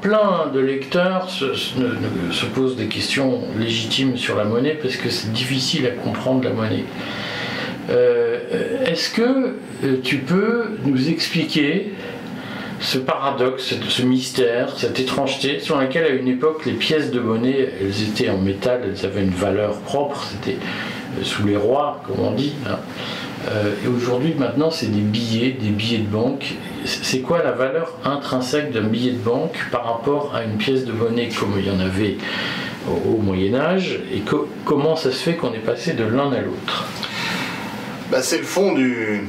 Plein de lecteurs se, se, posent des questions légitimes sur la monnaie parce que c'est difficile à comprendre la monnaie. Euh, est-ce que euh, tu peux nous expliquer ce paradoxe, ce mystère, cette étrangeté sur laquelle à une époque les pièces de monnaie, elles étaient en métal, elles avaient une valeur propre, c'était euh, sous les rois, comme on dit. Hein. Et aujourd'hui, maintenant, c'est des billets, des billets de banque. C'est quoi la valeur intrinsèque d'un billet de banque par rapport à une pièce de monnaie comme il y en avait au, Moyen Âge Et comment ça se fait qu'on est passé de l'un à l'autre? Bah, c'est le fond du,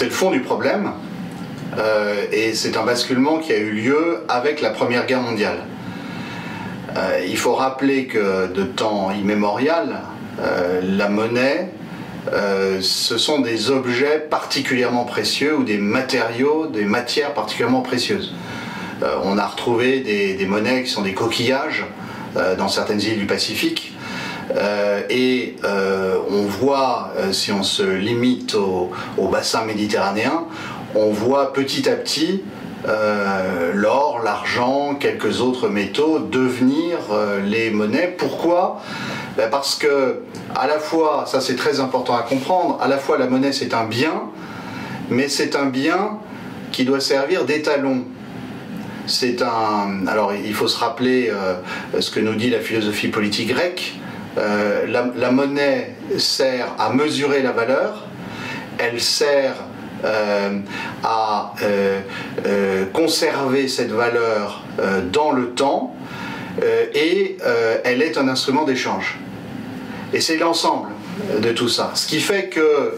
le fond du problème. Euh, et c'est un basculement qui a eu lieu avec la Première Guerre mondiale. Euh, il faut rappeler que de temps immémorial, euh, la monnaie, ce sont des objets particulièrement précieux ou des matériaux, des matières particulièrement précieuses. on a retrouvé des, monnaies qui sont des coquillages dans certaines îles du Pacifique. Euh, et euh, on voit, euh, si on se limite au, bassin méditerranéen, on voit petit à petit l'or, l'argent, quelques autres métaux devenir les monnaies. Pourquoi? Ben Parce que, à la fois, ça c'est très important à comprendre, à la fois la monnaie c'est un bien, mais c'est un bien qui doit servir d'étalon c'est un. Alors, il faut se rappeler ce que nous dit la philosophie politique grecque. Euh, la, monnaie sert à mesurer la valeur, elle sert euh, à euh, conserver cette valeur dans le temps et elle est un instrument d'échange. Et c'est l'ensemble de tout ça. Ce qui fait que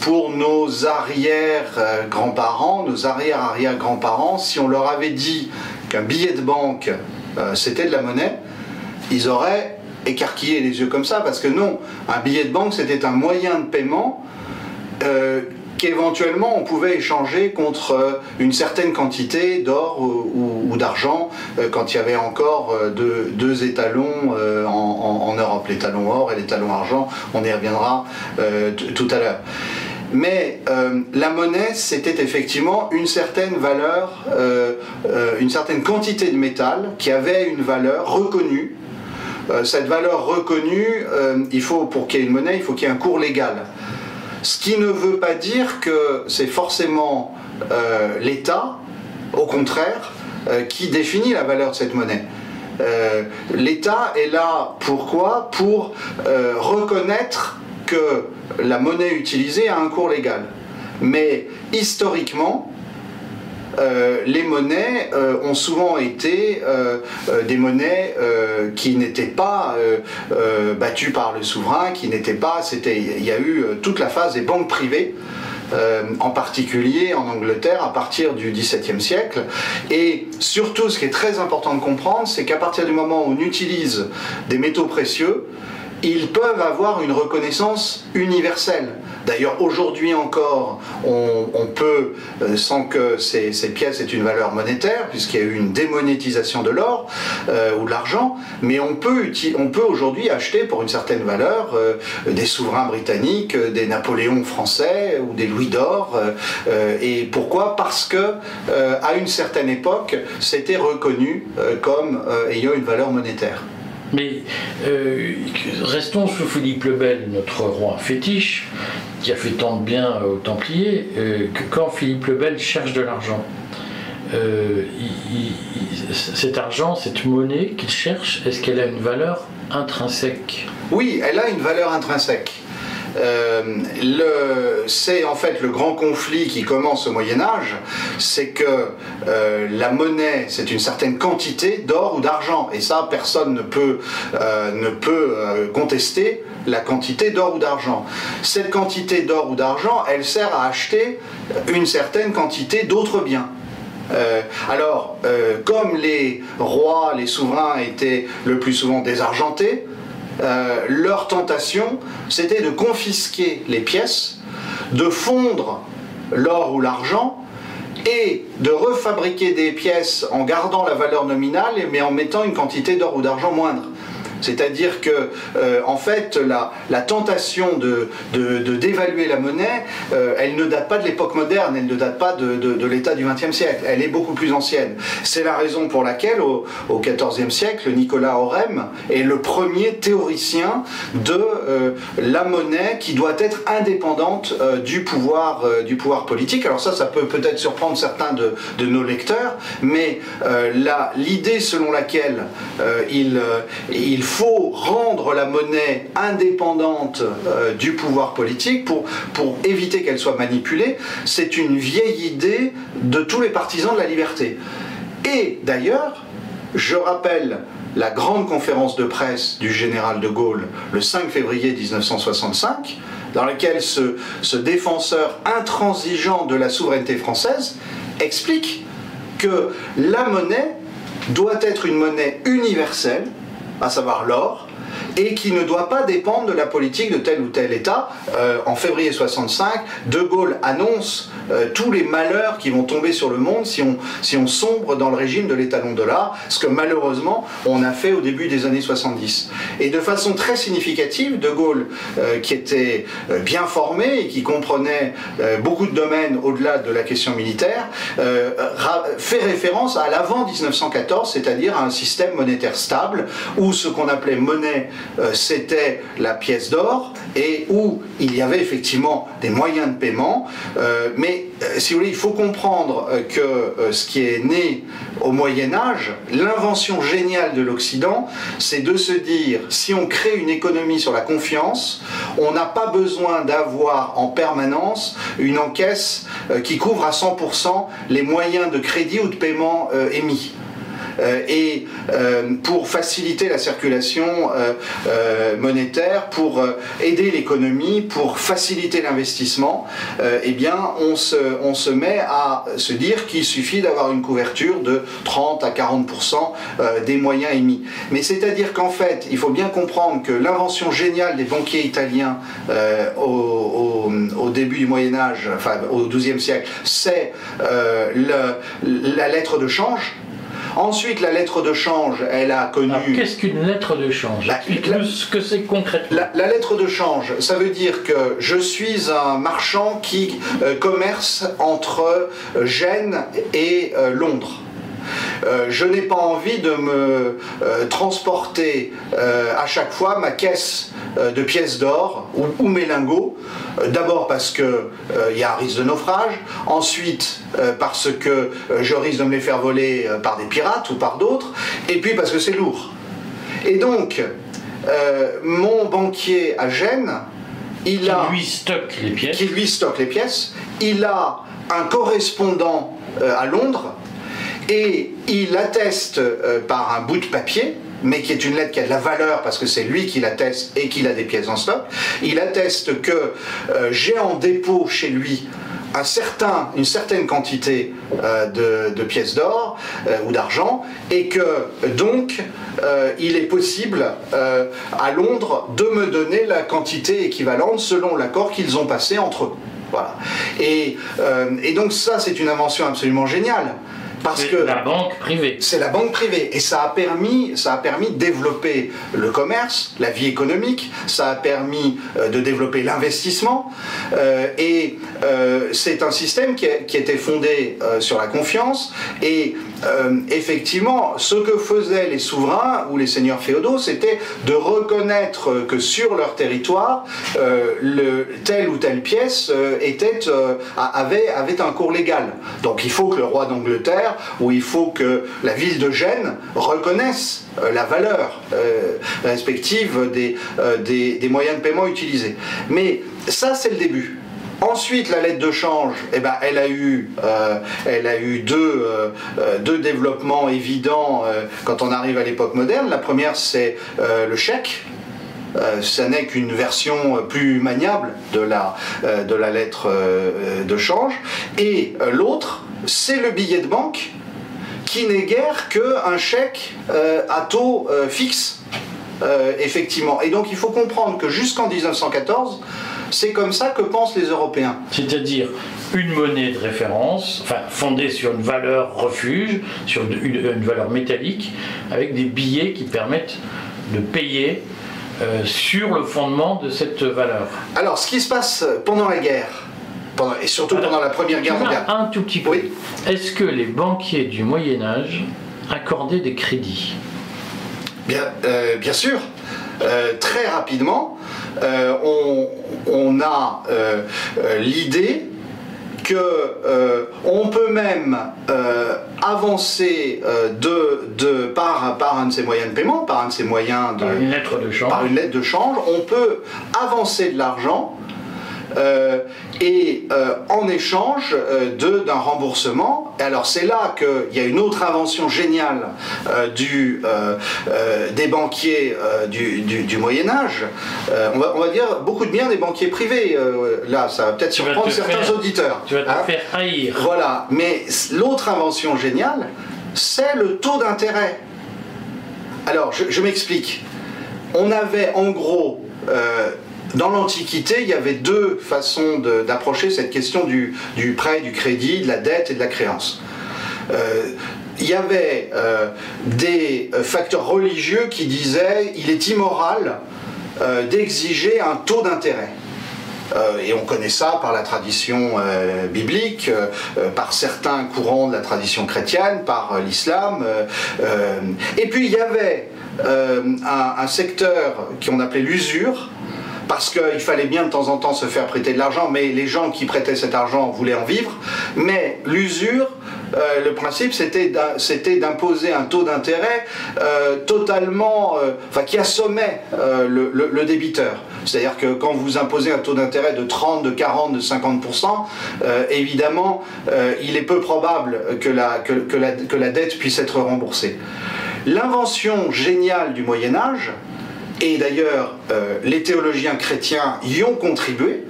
pour nos arrière-grands-parents, nos arrière-arrière-grands-parents, si on leur avait dit qu'un billet de banque c'était de la monnaie, ils auraient écarquiller les yeux comme ça, parce que non, un billet de banque, c'était un moyen de paiement euh, qu'éventuellement on pouvait échanger contre euh, une certaine quantité d'or ou, d'argent euh, quand il y avait encore deux, étalons Europe, l'étalon or et l'étalon argent, on y reviendra tout à l'heure. Mais la monnaie, c'était effectivement une certaine valeur, une certaine quantité de métal qui avait une valeur reconnue euh, cette valeur reconnue, euh, il faut, pour qu'il y ait une monnaie, il faut qu'il y ait un cours légal. Ce qui ne veut pas dire que c'est forcément euh, l'État, au contraire, qui définit la valeur de cette monnaie. L'État est là pourquoi? Pour reconnaître que la monnaie utilisée a un cours légal. Mais historiquement, euh, les monnaies euh, ont souvent été euh, des monnaies qui n'étaient pas battues par le souverain, qui n'étaient pas. Il y a eu toute la phase des banques privées. En particulier en Angleterre à partir du XVIIe siècle. Et surtout, ce qui est très important de comprendre, c'est qu'à partir du moment où on utilise des métaux précieux, ils peuvent avoir une reconnaissance universelle. D'ailleurs, aujourd'hui encore, on, peut, euh, sans que ces, pièces aient une valeur monétaire, puisqu'il y a eu une démonétisation de l'or euh, ou de l'argent, mais on peut, on peut aujourd'hui acheter pour une certaine valeur euh, des souverains britanniques, des Napoléons français ou des Louis d'or. et pourquoi? Parce que à une certaine époque, c'était reconnu comme ayant une valeur monétaire. Mais restons sous Philippe le Bel, notre roi fétiche qui a fait tant de bien aux Templiers, euh, que quand Philippe le Bel cherche de l'argent, euh, cet argent, cette monnaie qu'il cherche, est-ce qu'elle a une valeur intrinsèque? Oui, elle a une valeur intrinsèque. Euh, c'est en fait le grand conflit qui commence au Moyen Âge, c'est que euh, la monnaie, c'est une certaine quantité d'or ou d'argent, et ça, personne ne peut, euh, ne peut contester la quantité d'or ou d'argent. Cette quantité d'or ou d'argent, elle sert à acheter une certaine quantité d'autres biens. alors, comme les rois, les souverains étaient le plus souvent désargentés, euh, leur tentation, c'était de confisquer les pièces, de fondre l'or ou l'argent et de refabriquer des pièces en gardant la valeur nominale mais en mettant une quantité d'or ou d'argent moindre. C'est-à-dire que, euh, en fait, la, tentation de, d'évaluer la monnaie, euh, elle ne date pas de l'époque moderne, elle ne date pas de, l'état du XXe siècle, elle est beaucoup plus ancienne. C'est la raison pour laquelle, au, XIVe siècle, Nicolas Aurem est le premier théoricien de euh, la monnaie qui doit être indépendante du, pouvoir, du pouvoir politique. Alors ça, ça peut peut-être surprendre certains de, de nos lecteurs, mais l'idée selon laquelle il, il faut rendre la monnaie indépendante euh, du pouvoir politique pour, pour éviter qu'elle soit manipulée, c'est une vieille idée de tous les partisans de la liberté. Et d'ailleurs, je rappelle la grande conférence de presse du général de Gaulle le 5 février 1965, dans laquelle ce, ce défenseur intransigeant de la souveraineté française explique que la monnaie doit être une monnaie universelle, à savoir l'or, et qui ne doit pas dépendre de la politique de tel ou tel État. Euh, en février 65, De Gaulle annonce euh, tous les malheurs qui vont tomber sur le monde si on, si on sombre dans le régime de l'étalon dollar, ce que malheureusement on a fait au début des années 70. Et de façon très significative, De Gaulle, euh, qui était bien formé et qui comprenait beaucoup de domaines au-delà de la question militaire, fait référence à l'avant 1914, c'est-à-dire à un système monétaire stable où ce qu'on appelait monnaie c'était la pièce d'or et où il y avait effectivement des moyens de paiement. Euh, mais euh, si vous voulez, il faut comprendre que ce qui est né au Moyen Âge, l'invention géniale de l'Occident, c'est de se dire, si on crée une économie sur la confiance, on n'a pas besoin d'avoir en permanence une encaisse qui couvre à 100% les moyens de crédit ou de paiement émis. Euh, et euh, pour faciliter la circulation euh, monétaire, pour aider l'économie, pour faciliter l'investissement, eh bien, on se, on se met à se dire qu'il suffit d'avoir une couverture de 30 à 40% des moyens émis. Mais c'est-à-dire qu'en fait, il faut bien comprendre que l'invention géniale des banquiers italiens au, début du Moyen Âge, enfin au XIIe siècle, c'est la lettre de change Ensuite, la lettre de change, elle a connu. Qu'est-ce qu'une lettre de change la, ce que c'est concrètement. La, lettre de change, ça veut dire que je suis un marchand qui euh, commerce entre euh, Gênes et euh, Londres. Je n'ai pas envie de me transporter à chaque fois ma caisse de pièces d'or ou, mes lingots euh, d'abord parce qu'il euh, y a un risque de naufrage, ensuite euh, parce que je risque de me les faire voler par des pirates ou par d'autres, et puis parce que c'est lourd. Et donc, mon banquier à Gênes, il qui a... Lui stocke les pièces. Qui lui stocke les pièces. Il a un correspondant à Londres et il atteste par un bout de papier mais qui est une lettre qui a de la valeur parce que c'est lui qui l'atteste et qu'il a des pièces en stock. Il atteste que euh, j'ai en dépôt chez lui un certain, une certaine quantité euh, de, pièces d'or euh, ou d'argent et que donc il est possible à Londres de me donner la quantité équivalente selon l'accord qu'ils ont passé entre eux. Voilà. Et donc ça c'est une invention absolument géniale parce que la banque privée. C'est la banque privée. Et ça a permis, ça a permis de développer le commerce, la vie économique, ça a permis euh, de développer l'investissement. Euh, et euh, c'est un système qui, qui était fondé sur la confiance. Et effectivement ce que faisaient les souverains ou les seigneurs féodaux c'était de reconnaître que sur leur territoire le, telle ou telle pièce était, avait, un cours légal. Donc il faut que le roi d'Angleterre où il faut que la ville de Gênes reconnaisse euh, la valeur euh, respective euh, des, moyens de paiement utilisés. Mais ça, c'est le début. Ensuite, la lettre de change, eh ben, elle a eu, elle a eu deux, deux développements évidents quand on arrive à l'époque moderne. La première, c'est le chèque. ça n'est qu'une version plus maniable de la, de la lettre de change. Et l'autre, c'est le billet de banque qui n'est guère qu'un chèque euh, à taux euh, fixe, euh, effectivement. Et donc il faut comprendre que jusqu'en 1914, c'est comme ça que pensent les Européens. C'est-à-dire une monnaie de référence, enfin fondée sur une valeur refuge, sur une, valeur métallique, avec des billets qui permettent de payer sur le fondement de cette valeur Alors, ce qui se passe pendant la guerre, et surtout pendant la Première Guerre mondiale. Un tout petit peu. Oui. Est-ce que les banquiers du Moyen Âge accordaient des crédits? Bien, bien sûr. très rapidement, on, on, a l'idée que euh, on peut même euh, avancer euh, de, de, par, par un de ces moyens de paiement, par un de ces moyens de... Par une lettre de change. Par une lettre de change, on peut avancer de l'argent euh, et euh, en échange euh, d'un remboursement. Alors c'est là qu'il y a une autre invention géniale du, des banquiers du, du, Moyen Âge. On va, on, va, dire beaucoup de bien des banquiers privés. là, ça va peut-être surprendre certains auditeurs. Tu vas te hein. faire haïr. Voilà, mais l'autre invention géniale, c'est le taux d'intérêt. Alors, je, je m'explique. On avait en gros dans l'Antiquité, il y avait deux façons d'approcher cette question du, prêt, du crédit, de la dette et de la créance. Euh, il y avait euh, des facteurs religieux qui disaient il est immoral euh, d'exiger un taux d'intérêt. et on connaît ça par la tradition biblique, par certains courants de la tradition chrétienne, par l'islam. et puis il y avait un, un, secteur qu'on appelait l'usure, parce qu'il fallait bien de temps en temps se faire prêter de l'argent, mais les gens qui prêtaient cet argent voulaient en vivre. Mais l'usure, euh, le principe, c'était d'imposer un taux d'intérêt euh, totalement, euh, enfin, qui assommait le, débiteur. C'est-à-dire que quand vous imposez un taux d'intérêt de 30, de 40, de 50%, évidemment, il est peu probable que la, dette puisse être remboursée. L'invention géniale du Moyen Âge, et d'ailleurs, euh, les théologiens chrétiens y ont contribué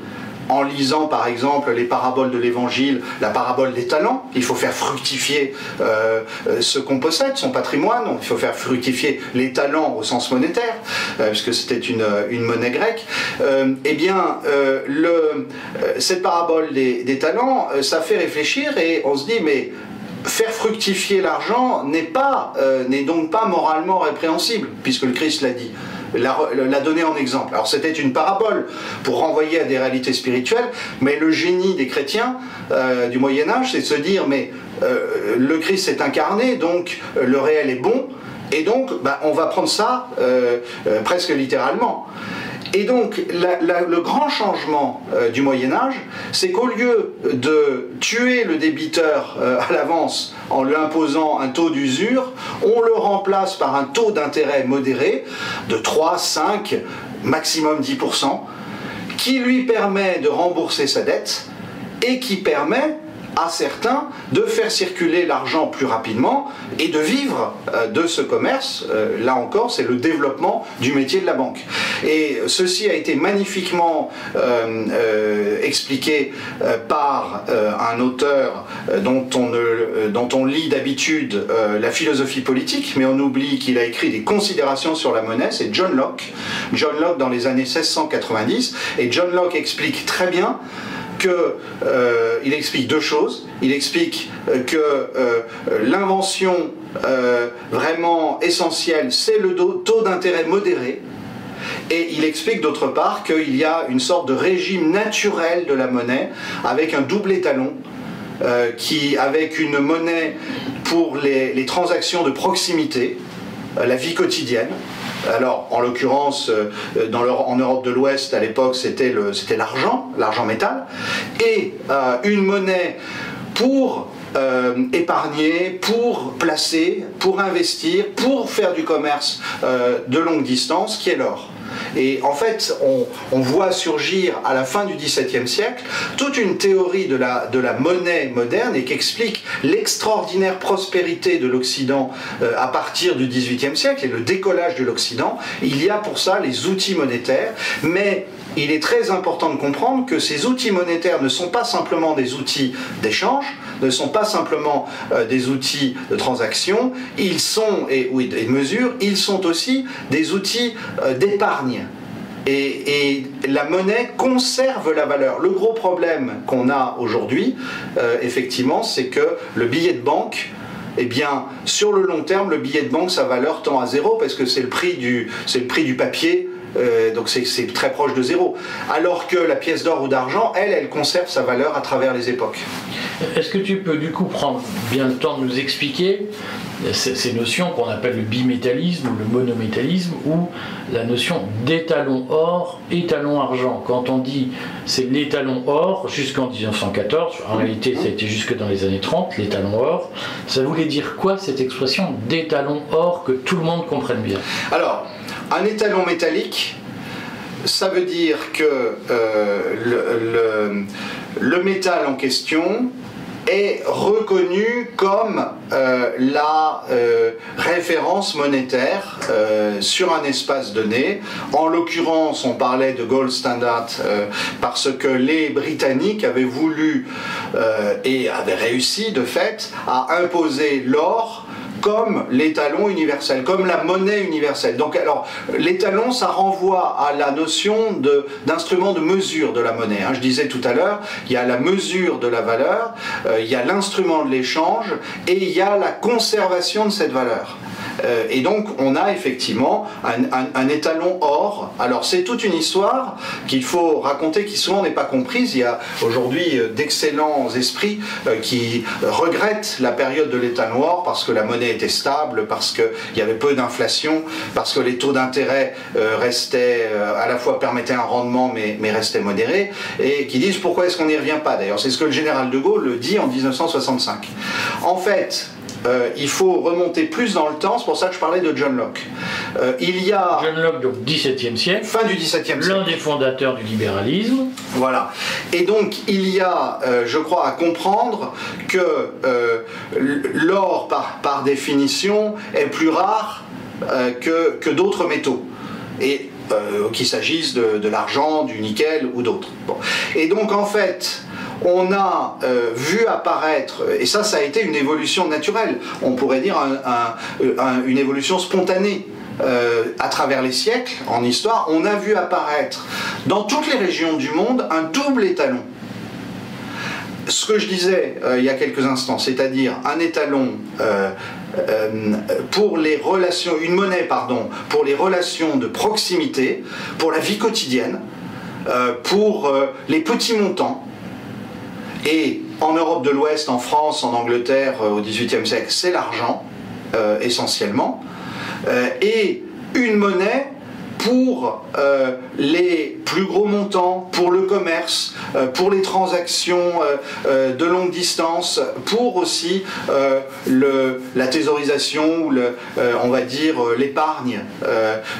en lisant par exemple les paraboles de l'évangile, la parabole des talents. Il faut faire fructifier euh, euh, ce qu'on possède, son patrimoine. il faut faire fructifier les talents au sens monétaire, puisque c'était une, monnaie grecque. eh bien, cette parabole des, des talents, ça fait réfléchir et on se dit, mais faire fructifier l'argent n'est pas, n'est donc pas moralement répréhensible, puisque le Christ l'a dit la, donner en exemple. Alors c'était une parabole pour renvoyer à des réalités spirituelles, mais le génie des chrétiens euh, du Moyen Âge, c'est de se dire, mais euh, le Christ s'est incarné, donc euh, le réel est bon, et donc bah, on va prendre ça presque littéralement. Et donc, le grand changement euh, du Moyen Âge, c'est qu'au lieu de tuer le débiteur euh, à l'avance en lui imposant un taux d'usure, on le remplace par un taux d'intérêt modéré de 3, 5, maximum 10%, qui lui permet de rembourser sa dette et qui permet à certains de faire circuler l'argent plus rapidement et de vivre euh, de ce commerce. Euh, là encore, c'est le développement du métier de la banque. Et ceci a été magnifiquement euh, expliqué par un auteur dont on, dont on lit d'habitude la philosophie politique, mais on oublie qu'il a écrit des considérations sur la monnaie, c'est John Locke. John Locke dans les années 1690, et John Locke explique très bien qu'il euh, explique deux choses. Il explique euh, que euh, l'invention vraiment essentielle, c'est le taux d'intérêt modéré. Et il explique d'autre part qu'il y a une sorte de régime naturel de la monnaie avec un double étalon qui, avec une monnaie pour les transactions de proximité, la vie quotidienne, alors, en l'occurrence, euh, en Europe de l'Ouest, à l'époque, c'était l'argent, l'argent métal, et euh, une monnaie pour euh, épargner, pour placer, pour investir, pour faire du commerce de longue distance, qui est l'or. Et en fait, on, voit surgir à la fin du XVIIe siècle toute une théorie de la, de la monnaie moderne et qui explique l'extraordinaire prospérité de l'Occident euh, à partir du XVIIIe siècle et le décollage de l'Occident. Il y a pour ça les outils monétaires, mais il est très important de comprendre que ces outils monétaires ne sont pas simplement des outils d'échange, ne sont pas simplement euh, des outils de transaction, ils sont, et, oui, de mesure, ils sont aussi des outils euh, d'épargne. Et, la monnaie conserve la valeur. Le gros problème qu'on a aujourd'hui, euh, effectivement, c'est que le billet de banque eh bien, sur le long terme, le billet de banque, sa valeur tend à zéro parce que c'est le prix du, le prix du papier. euh, donc c'est très proche de zéro. Alors que la pièce d'or ou d'argent, elle, elle conserve sa valeur à travers les époques. Est-ce que tu peux du coup prendre bien le temps de nous expliquer ces, ces notions qu'on appelle le bimétallisme ou le monométallisme ou la notion d'étalon or, étalon argent. Quand on dit c'est l'étalon or jusqu'en 1914, en réalité ça a été jusque dans les années 30, l'étalon or, ça voulait dire quoi cette expression d'étalon or que tout le monde comprenne bien? Alors, un étalon métallique, ça veut dire que euh, le métal en question est reconnu comme euh, la euh, référence monétaire euh, sur un espace donné. En l'occurrence, on parlait de gold standard parce que les Britanniques avaient voulu et avaient réussi de fait à imposer l'or comme l'étalon universel, comme la monnaie universelle. Donc alors, l'étalon, ça renvoie à la notion d'instrument de, mesure de la monnaie. hein. Je disais tout à l'heure, il y a la mesure de la valeur, euh, il y a l'instrument de l'échange et il y a la conservation de cette valeur. Euh, et donc, on a effectivement un, étalon or. Alors, c'est toute une histoire qu'il faut raconter qui souvent n'est pas comprise. Il y a aujourd'hui euh, d'excellents esprits qui regrettent la période de l'étalon or parce que la monnaie était stable, parce qu'il y avait peu d'inflation, parce que les taux d'intérêt euh, restaient, euh, à la fois permettaient un rendement mais, mais restaient modérés, et qui disent pourquoi est-ce qu'on n'y revient pas D'ailleurs, c'est ce que le général de Gaulle dit en 1965. En fait, euh, il faut remonter plus dans le temps, c'est pour ça que je parlais de John Locke. Euh, il y a John Locke, donc 17e siècle, fin du XVIIe siècle. l'un des fondateurs du libéralisme, Voilà. Et donc, il y a, euh, je crois, à comprendre que l'or, par, par définition, est plus rare que, que d'autres métaux. Et qu'il s'agisse de, de l'argent, du nickel ou d'autres. Bon. Et donc, en fait, on a euh, vu apparaître, et ça, ça a été une évolution naturelle, on pourrait dire un- une évolution spontanée. euh, à travers les siècles, en histoire, on a vu apparaître dans toutes les régions du monde un double étalon. Ce que je disais euh, il y a quelques instants, c'est-à-dire un étalon euh, euh, pour les relations, une monnaie, pardon, pour les relations de proximité, pour la vie quotidienne, euh, pour euh, les petits montants, et en Europe de l'Ouest, en France, en Angleterre, euh, au XVIIIe siècle, c'est l'argent, euh, essentiellement. Euh, et une monnaie pour les plus gros montants, pour le commerce, pour les transactions de longue distance, pour aussi la thésaurisation ou on va dire l'épargne.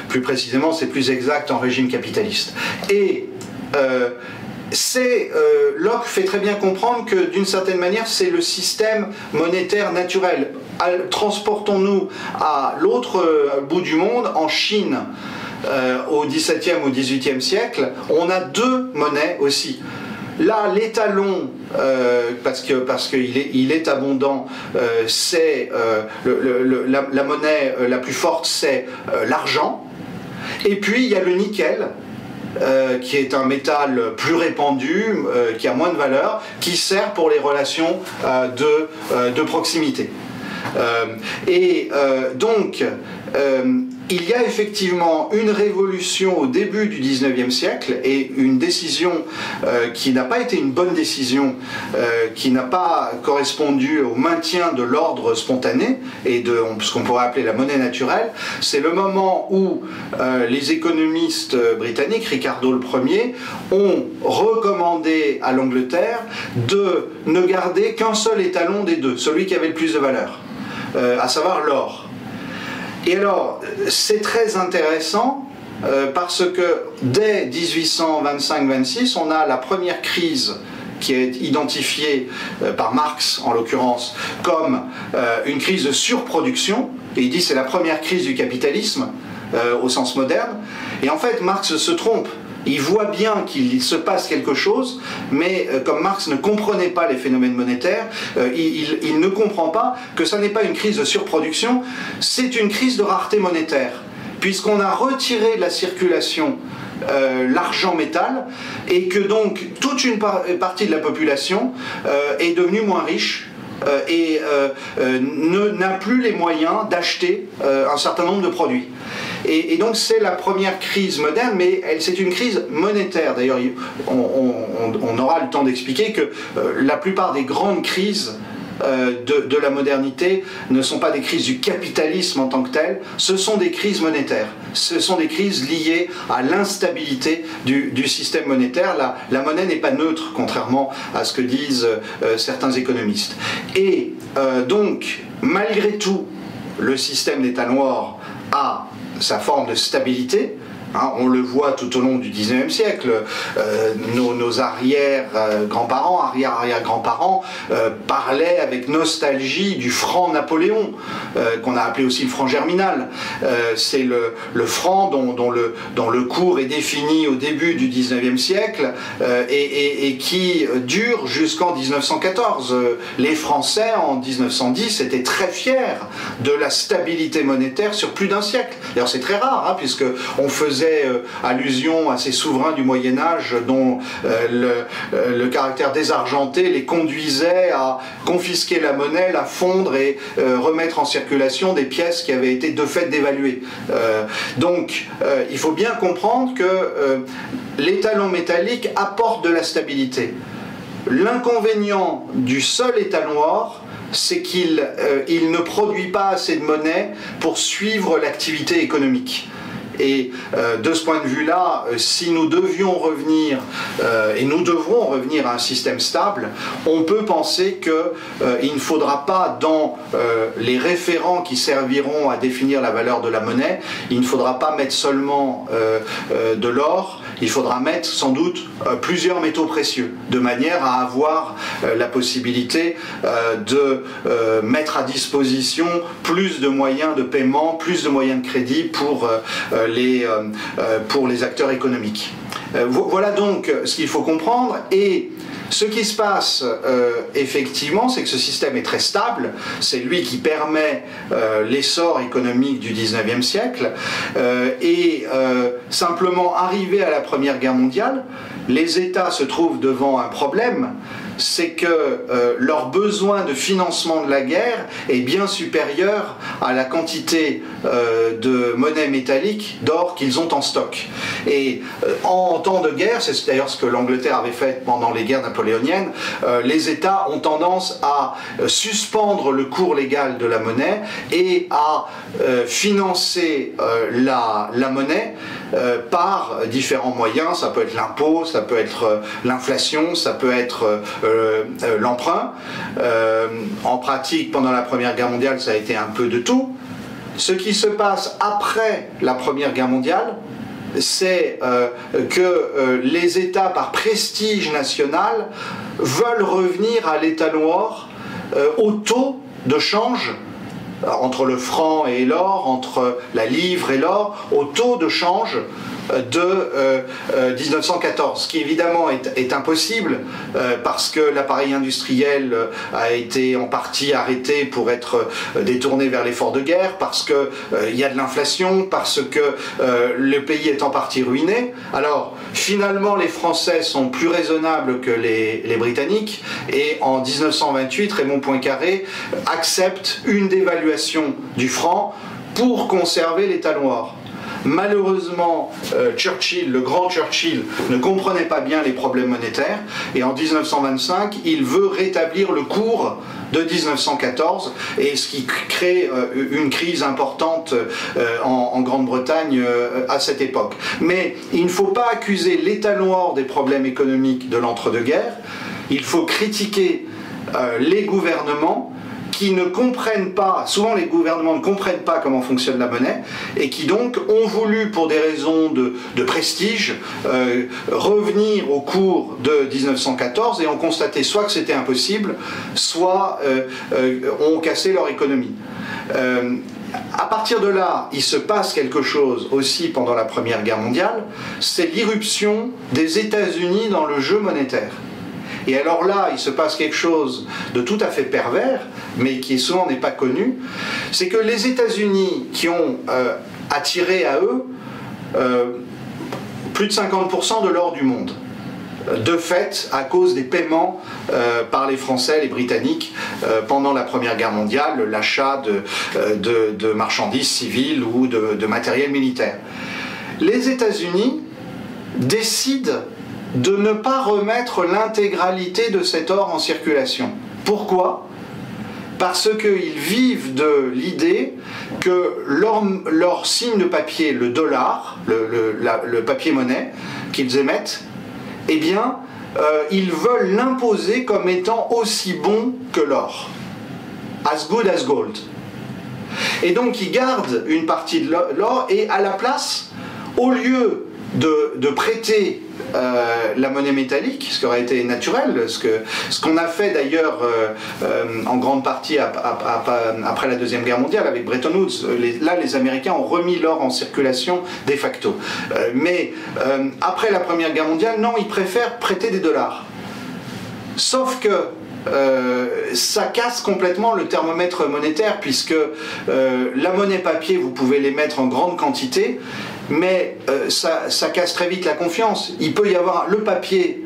Plus précisément, c'est plus exact en régime capitaliste. Et c'est euh, Locke fait très bien comprendre que d'une certaine manière c'est le système monétaire naturel. Transportons-nous à l'autre euh, bout du monde, en Chine, euh, au XVIIe ou XVIIIe siècle, on a deux monnaies aussi. Là, l'étalon, parce que parce qu'il est, il est abondant, c'est la, monnaie la plus forte, c'est l'argent. Et puis il y a le nickel, euh, qui est un métal plus répandu, euh, qui a moins de valeur, qui sert pour les relations euh, de, proximité. Et donc, euh, il y a effectivement une révolution au début du 19e siècle et une décision euh, qui n'a pas été une bonne décision, euh, qui n'a pas correspondu au maintien de l'ordre spontané et de ce qu'on pourrait appeler la monnaie naturelle. C'est le moment où les économistes britanniques, Ricardo le Ier, ont recommandé à l'Angleterre de ne garder qu'un seul étalon des deux, celui qui avait le plus de valeur, à savoir l'or. Et alors, c'est très intéressant euh, parce que dès 1825-26, on a la première crise qui est identifiée euh, par Marx en l'occurrence comme euh, une crise de surproduction. Et il dit c'est la première crise du capitalisme au sens moderne. Et en fait, Marx se trompe. Il voit bien qu'il se passe quelque chose, mais euh, comme Marx ne comprenait pas les phénomènes monétaires, euh, il, ne comprend pas que ça n'est pas une crise de surproduction, c'est une crise de rareté monétaire, puisqu'on a retiré de la circulation euh, l'argent métal et que donc toute une par- partie de la population est devenue moins riche et n'a plus les moyens d'acheter un certain nombre de produits. Et, donc c'est la première crise moderne, mais c'est une crise monétaire. D'ailleurs, on, aura le temps d'expliquer que la plupart des grandes crises euh, de, la modernité ne sont pas des crises du capitalisme en tant que tel, ce sont des crises monétaires. Ce sont des crises liées à l'instabilité du, système monétaire. La, monnaie n'est pas neutre, contrairement à ce que disent euh, certains économistes. Et euh, donc, malgré tout, le système d'État noir a sa forme de stabilité, Hein, on le voit tout au long du 19e siècle. Euh, nos, arrière-grands-parents, euh, arrière-arrière-grands-parents euh, parlaient avec nostalgie du franc Napoléon, qu'on a appelé aussi le franc germinal. C'est le, franc dont, le, cours est défini au début du 19e siècle et, qui dure jusqu'en 1914. Les Français, en 1910, étaient très fiers de la stabilité monétaire sur plus d'un siècle. D'ailleurs, c'est très rare, hein, puisque faisait euh, allusion à ces souverains du Moyen Âge dont euh, euh, le, caractère désargenté les conduisait à confisquer la monnaie, la fondre et remettre en circulation des pièces qui avaient été de fait dévaluées. donc il faut bien comprendre que l'étalon métallique apporte de la stabilité. L'inconvénient du seul étalon noir, c'est qu'il ne produit pas assez de monnaie pour suivre l'activité économique. Et euh, de ce point de vue-là, euh, si nous devions revenir, euh, et nous devrons revenir à un système stable, on peut penser qu'il ne faudra pas, dans les référents qui serviront à définir la valeur de la monnaie, il ne faudra pas mettre seulement de l'or, il faudra mettre sans doute plusieurs métaux précieux, de manière à avoir la possibilité de mettre à disposition plus de moyens de paiement, plus de moyens de crédit pour euh, euh, pour les acteurs économiques. Euh, voilà donc ce qu'il faut comprendre. Et ce qui se passe effectivement, c'est que ce système est très stable, c'est lui qui permet l'essor économique du 19e siècle, et simplement arrivé à la Première Guerre mondiale, les États se trouvent devant un problème, c'est que euh, leur besoin de financement de la guerre est bien supérieur à la quantité euh, de monnaie métallique d'or qu'ils ont en stock. Et euh, en temps de guerre, c'est d'ailleurs ce que l'Angleterre avait fait pendant les guerres napoléoniennes, les États ont tendance à suspendre le cours légal de la monnaie et à financer la, la, monnaie par différents moyens. Ça peut être l'impôt, ça peut être l'inflation, ça peut être l'emprunt. Euh, en pratique, pendant la Première Guerre mondiale, ça a été un peu de tout. Ce qui se passe après la Première Guerre mondiale, c'est que les États, par prestige national, veulent revenir à l'état noir au taux de change entre le franc et l'or, entre la livre et l'or, au taux de change de 1914, euh, euh, ce qui évidemment est, impossible euh, parce que l'appareil industriel a été en partie arrêté pour être détourné vers l'effort de guerre, parce qu'il y a de l'inflation, parce que le pays est en partie ruiné. Alors finalement les Français sont plus raisonnables que les, les Britanniques et en 1928 Raymond Poincaré accepte une dévaluation du franc pour conserver l'État noir. Malheureusement, euh, Churchill, le grand Churchill, ne comprenait pas bien les problèmes monétaires et en 1925, il veut rétablir le cours de 1914 et ce qui crée euh, une crise importante euh, en, Grande-Bretagne à cette époque. Mais il ne faut pas accuser l'État noir des problèmes économiques de l'entre-deux-guerres, il faut critiquer les gouvernements qui ne comprennent pas, souvent les gouvernements ne comprennent pas comment fonctionne la monnaie, et qui donc ont voulu, pour des raisons de, prestige, euh, revenir au cours de 1914 et ont constaté soit que c'était impossible, soit euh, euh, ont cassé leur économie. à partir de là, il se passe quelque chose aussi pendant la Première Guerre mondiale, c'est l'irruption des États-Unis dans le jeu monétaire. Et alors là, il se passe quelque chose de tout à fait pervers, mais qui souvent n'est pas connu, c'est que les États-Unis qui ont euh, attiré à eux euh, plus de 50% de l'or du monde, de fait à cause des paiements par les Français, les Britanniques pendant la Première Guerre mondiale, l'achat de, marchandises civiles ou de matériel militaire. Les États-Unis décident de ne pas remettre l'intégralité de cet or en circulation. Pourquoi? Parce qu'ils vivent de l'idée que leur, signe de papier, le dollar, le, papier-monnaie qu'ils émettent, eh bien, euh, ils veulent l'imposer comme étant aussi bon que l'or. As good as gold. Et donc ils gardent une partie de l'or et à la place, au lieu de prêter euh, la monnaie métallique, ce qui aurait été naturel, ce qu'on a fait d'ailleurs euh, euh, en grande partie après la Deuxième Guerre mondiale avec Bretton Woods. là, les Américains ont remis l'or en circulation de facto. mais après la Première Guerre mondiale, non, ils préfèrent prêter des dollars. Sauf que ça casse complètement le thermomètre monétaire puisque la monnaie papier, vous pouvez les mettre en grande quantité, mais euh, ça, casse très vite la confiance. Il peut y avoir le papier,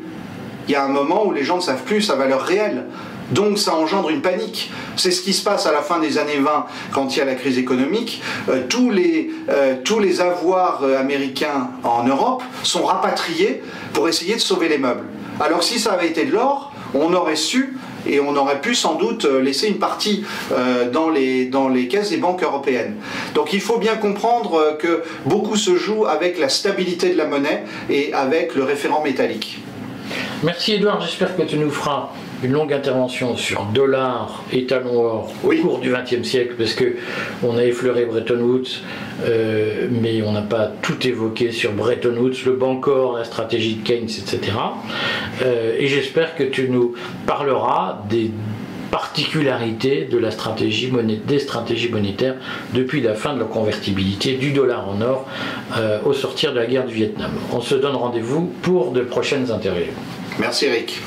il y a un moment où les gens ne savent plus sa valeur réelle. Donc ça engendre une panique. C'est ce qui se passe à la fin des années 20 quand il y a la crise économique. Euh, tous, les, euh, tous les avoirs américains en Europe sont rapatriés pour essayer de sauver les meubles. Alors si ça avait été de l'or, on aurait su et on aurait pu sans doute euh, laisser une partie euh, dans, les, dans les caisses des banques européennes. Donc il faut bien comprendre euh, que beaucoup se joue avec la stabilité de la monnaie et avec le référent métallique. Merci Edouard, j'espère que tu nous feras une longue intervention sur dollars et talons or au cours du XXe siècle, parce que on a effleuré Bretton Woods, euh, mais on n'a pas tout évoqué sur Bretton Woods, le Bancor, la stratégie de Keynes, etc. Euh, et j'espère que tu nous parleras des particularités de la stratégie des stratégies monétaires depuis la fin de la convertibilité du dollar en or euh, au sortir de la guerre du Vietnam. On se donne rendez-vous pour de prochaines interviews. Merci Eric.